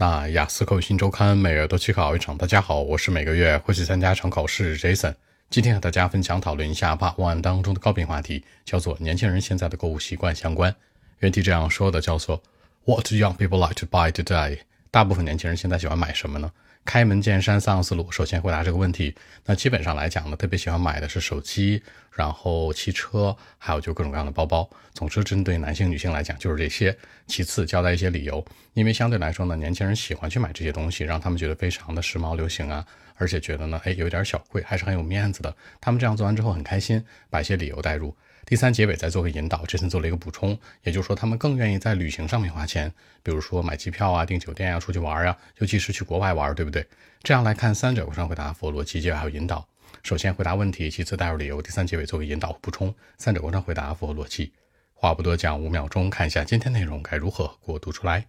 那雅思口语新周刊每月都去考一场。大家好，我是每个月会去参加一场考试 Jason。今天和大家分享讨论一下 Part One 当中的高频话题，叫做年轻人现在的购物习惯相关。原题这样说的，叫做 What young people like to buy today？大部分年轻人现在喜欢买什么呢？开门见山，三个思路。首先回答这个问题，那基本上来讲呢，特别喜欢买的是手机，然后汽车，还有就各种各样的包包。总之，针对男性、女性来讲，就是这些。其次，交代一些理由，因为相对来说呢，年轻人喜欢去买这些东西，让他们觉得非常的时髦、流行啊，而且觉得呢，哎，有点小贵，还是很有面子的。他们这样做完之后很开心，把一些理由带入。第三结尾再做个引导，这次做了一个补充，也就是说他们更愿意在旅行上面花钱，比如说买机票啊、订酒店啊、出去玩啊，尤其是去国外玩，对不对？这样来看，三者上回答符合逻辑，还有引导。首先回答问题，其次带入理由，第三结尾做个引导补充，三者上回答符合逻辑。话不多讲，五秒钟看一下今天内容该如何给我读出来。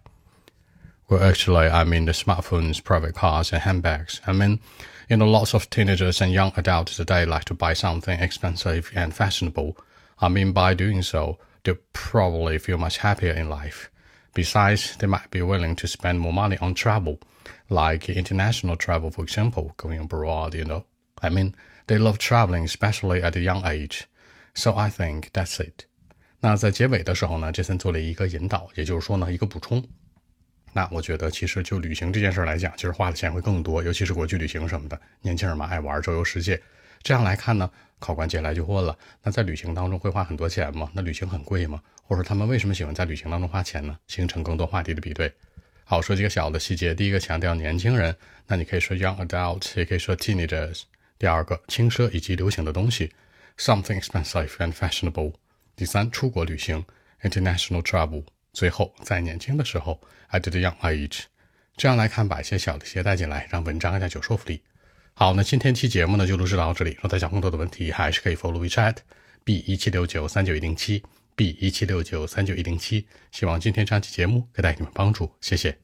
Well, actually, I mean the smartphones, private cars, and handbags. I mean, you know, lots of teenagers and young adults today like to buy something expensive and fashionable. I mean, by doing so, they'll probably feel much happier in life. Besides, they might be willing to spend more money on travel, like international travel, for example, going abroad, you know. I mean, they love traveling, especially at a young age. So I think that's it. 那在结尾的时候呢，杰森做了一个引导，也就是说呢，一个补充。那我觉得，其实就旅行这件事来讲，其实花的钱会更多，尤其是国际旅行什么的。年轻人嘛，爱玩，周游世界。这样来看呢，考官接下来就问了：那在旅行当中会花很多钱吗？那旅行很贵吗？或者说他们为什么喜欢在旅行当中花钱呢？形成更多话题的比对。好，说几个小的细节。第一个强调年轻人，那你可以说 young adult，也可以说 teenagers。第二个轻奢以及流行的东西，something expensive and fashionable。第三，出国旅行，international travel。最后，在年轻的时候，at the young age。这样来看，把一些小的鞋带进来，让文章更加有说服力。好，那今天期节目呢就录制到这里。如果大家更多的问题，还是可以 follow WeChat b 一七六九三九一零七 b 一七六九三九一零七。希望今天这期节目可以带给你们帮助，谢谢。